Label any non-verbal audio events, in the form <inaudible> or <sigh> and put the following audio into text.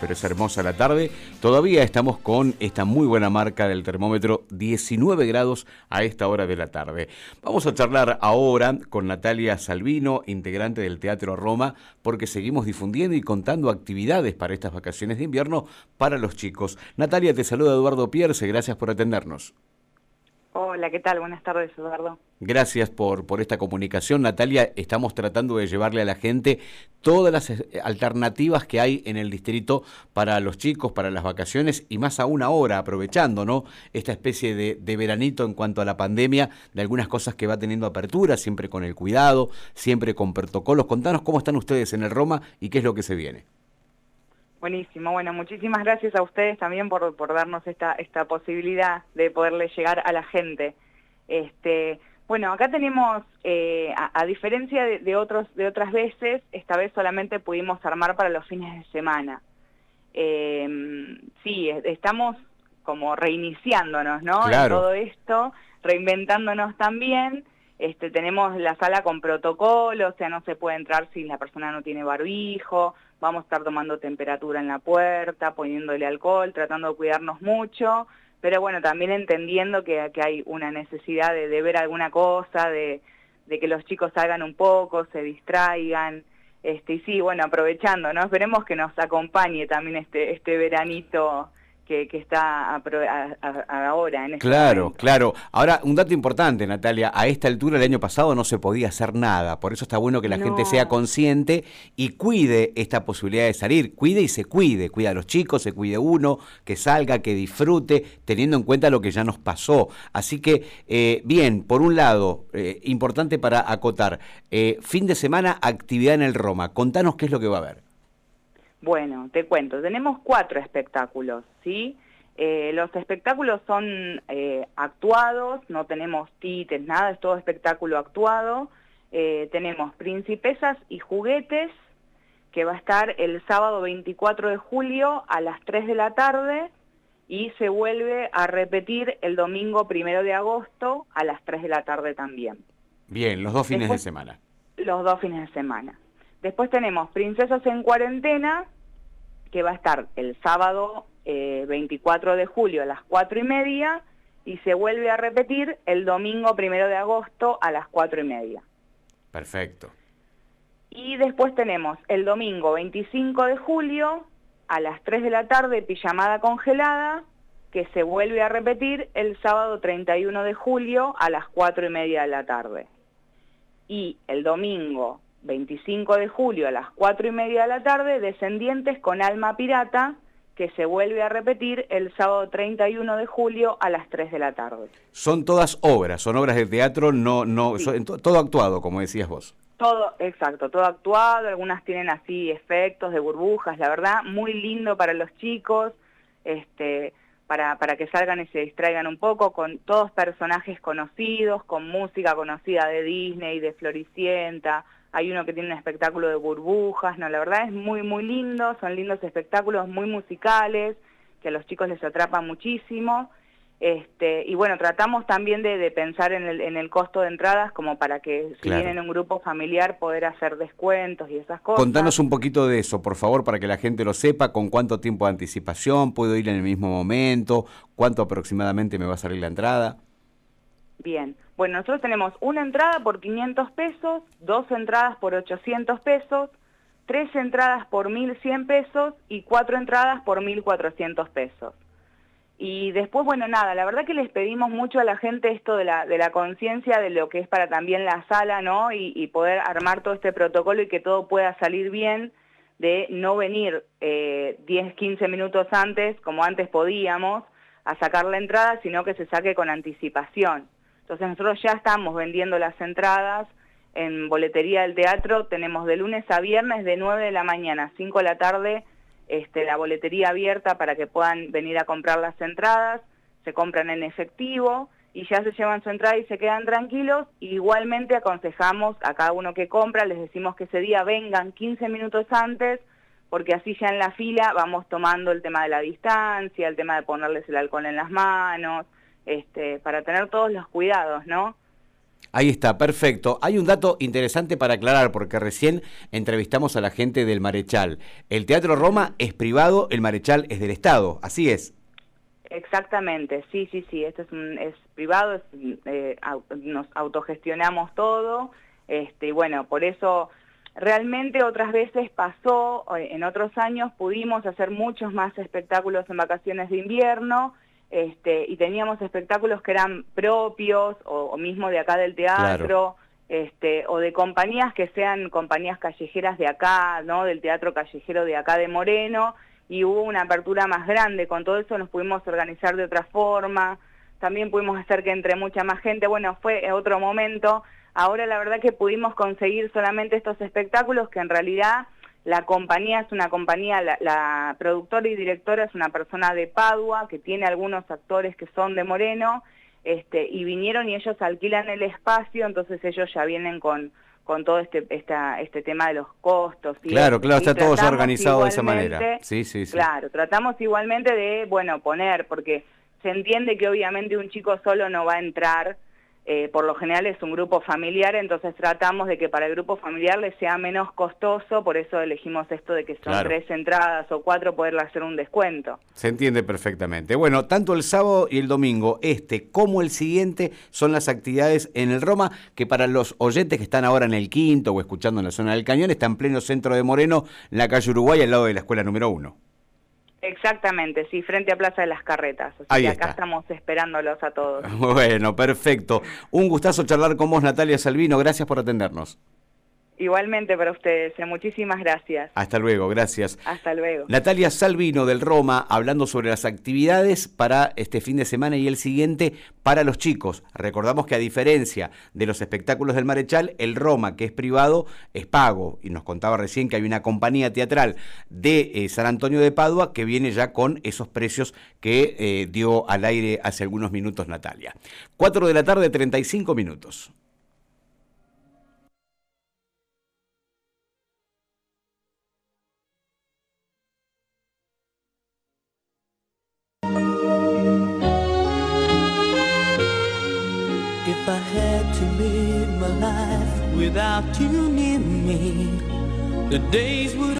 pero es hermosa la tarde. Todavía estamos con esta muy buena marca del termómetro, 19 grados a esta hora de la tarde. Vamos a charlar ahora con Natalia Salvino, integrante del Teatro Roma, porque seguimos difundiendo y contando actividades para estas vacaciones de invierno para los chicos. Natalia, te saluda Eduardo Pierce, gracias por atendernos. Hola, ¿qué tal? Buenas tardes, Eduardo. Gracias por, por esta comunicación, Natalia. Estamos tratando de llevarle a la gente todas las eh, alternativas que hay en el distrito para los chicos, para las vacaciones y más aún ahora, aprovechando ¿no? esta especie de, de veranito en cuanto a la pandemia, de algunas cosas que va teniendo apertura, siempre con el cuidado, siempre con protocolos. Contanos cómo están ustedes en el Roma y qué es lo que se viene. Buenísimo, bueno, muchísimas gracias a ustedes también por, por darnos esta, esta posibilidad de poderle llegar a la gente. Este, bueno, acá tenemos, eh, a, diferencia de, otros, de otras veces, esta vez solamente pudimos armar para los fines de semana. Eh, sí, estamos como reiniciándonos, ¿no? Claro. todo esto, reinventándonos también. Este, tenemos la sala con protocolo, o sea, no se puede entrar si la persona no tiene barbijo, vamos a estar tomando temperatura en la puerta, poniéndole alcohol, tratando de cuidarnos mucho, pero bueno, también entendiendo que, que hay una necesidad de, de ver alguna cosa, de, de, que los chicos salgan un poco, se distraigan, este, y sí, bueno, aprovechando, ¿no? Esperemos que nos acompañe también este, este veranito que, está ahora. En este claro, claro. Ahora, un dato importante, Natalia, a esta altura el año pasado no se podía hacer nada, por eso está bueno que la gente sea consciente y cuide esta posibilidad de salir, cuide y se cuide, cuida a los chicos, se cuide uno, que salga, que disfrute, teniendo en cuenta lo que ya nos pasó. Así que, eh, bien, por un lado, eh, importante para acotar, eh, fin de semana, actividad en el Roma. Contanos qué es lo que va a haber. Bueno, te cuento, tenemos cuatro espectáculos, ¿sí? Eh, los espectáculos son eh, actuados, no tenemos títeres, nada, es todo espectáculo actuado. Eh, tenemos Principesas y Juguetes, que va a estar el sábado 24 de julio a las 3 de la tarde y se vuelve a repetir el domingo 1 de agosto a las 3 de la tarde también. Bien, los dos fines de semana. Los dos fines de semana. Después tenemos Princesas en Cuarentena, que va a estar el sábado 24 eh, de julio a las 4 y media y se vuelve a repetir el domingo 1 de agosto a las 4 y media. Perfecto. Y después tenemos el domingo 25 de julio a las 3 de la tarde, pijamada congelada, que se vuelve a repetir el sábado 31 de julio a las 4 y media de la tarde. Y el domingo 25 de julio a las 4 y media de la tarde, Descendientes con Alma Pirata, que se vuelve a repetir el sábado 31 de julio a las 3 de la tarde. Son todas obras, son obras de teatro, no, no, todo actuado, como decías vos. Todo, exacto, todo actuado, algunas tienen así efectos de burbujas, la verdad, muy lindo para los chicos, este, para, para que salgan y se distraigan un poco, con todos personajes conocidos, con música conocida de Disney, de Floricienta, hay uno que tiene un espectáculo de burbujas, no, la verdad es muy, muy lindo, son lindos espectáculos muy musicales, que a los chicos les atrapa muchísimo, este, y bueno, tratamos también de, pensar en el, en el, costo de entradas como para que si vienen un grupo familiar poder hacer descuentos y esas cosas. Contanos un poquito de eso, por favor, para que la gente lo sepa, con cuánto tiempo de anticipación, puedo ir en el mismo momento, cuánto aproximadamente me va a salir la entrada. Bien, bueno, nosotros tenemos una entrada por 500 pesos, dos entradas por 800 pesos, tres entradas por 1.100 pesos y cuatro entradas por 1.400 pesos. Y después, bueno, nada, la verdad que les pedimos mucho a la gente esto de la, de la conciencia de lo que es para también la sala, ¿no? Y, poder armar todo este protocolo y que todo pueda salir bien, de no venir eh, 10, 15 minutos antes, como antes podíamos, a sacar la entrada, sino que se saque con anticipación. Entonces nosotros ya estamos vendiendo las entradas en boletería del teatro, tenemos de lunes a viernes de 9 de la mañana a 5 de la tarde este, la boletería abierta para que puedan venir a comprar las entradas, se compran en efectivo y ya se llevan su entrada y se quedan tranquilos. igualmente aconsejamos a cada uno que compra, les decimos que ese día vengan 15 minutos antes, porque así ya en la fila vamos tomando el tema de la distancia, el tema de ponerles el alcohol en las manos, este, para tener todos los cuidados, ¿no? Ahí está, perfecto. Hay un dato interesante para aclarar, porque recién entrevistamos a la gente del Marechal. El Teatro Roma es privado, el Marechal es del Estado, así es. Exactamente, sí, sí, sí, esto es, es privado, eh, nos autogestionamos todo, este, y bueno, por eso realmente otras veces pasó, eh, en otros años pudimos hacer muchos más espectáculos en vacaciones de invierno, este, y teníamos espectáculos que eran propios o, mismo de acá del teatro, este, o de compañías que sean compañías callejeras de acá, ¿no? del teatro callejero de acá de Moreno, y hubo una apertura más grande, con todo eso nos pudimos organizar de otra forma, también pudimos hacer que entre mucha más gente, bueno, fue otro momento, ahora la verdad que pudimos conseguir solamente estos espectáculos que en realidad la compañía es una compañía, la, productora y directora es una persona de Padua que tiene algunos actores que son de Moreno este, y vinieron y ellos alquilan el espacio, entonces ellos ya vienen con, con todo este, esta, este tema de los costos. Claro, claro, está todo organizado de esa manera. Sí, sí, sí. Claro, tratamos igualmente de, bueno, poner, porque se entiende que obviamente un chico solo no va a entrar eh, por lo general es un grupo familiar, entonces tratamos de que para el grupo familiar le sea menos costoso, por eso elegimos esto de que son tres entradas o cuatro, poderle hacer un descuento. Se entiende perfectamente. Bueno, tanto el sábado y el domingo, este como el siguiente, son las actividades en el Roma, que para los oyentes que están ahora en el quinto o escuchando en la zona del cañón, está en pleno centro de Moreno, en la calle Uruguay, al lado de la escuela número uno. Exactamente, sí, frente a Plaza de las Carretas. Así que acá estamos esperándolos a todos. <laughs> Bueno, perfecto. Un gustazo charlar con vos, Natalia Salvino. Gracias por atendernos. Igualmente para ustedes, eh, muchísimas gracias. Hasta luego, gracias. Hasta luego. Natalia Salvino del Roma hablando sobre las actividades para este fin de semana y el siguiente para los chicos. Recordamos que a diferencia de los espectáculos del Marechal, el Roma, que es privado, es pago. Y nos contaba recién que hay una compañía teatral de eh, San Antonio de Padua que viene ya con esos precios que eh, dio al aire hace algunos minutos Natalia. 4 de la tarde, 35 minutos. Without you near me, the days would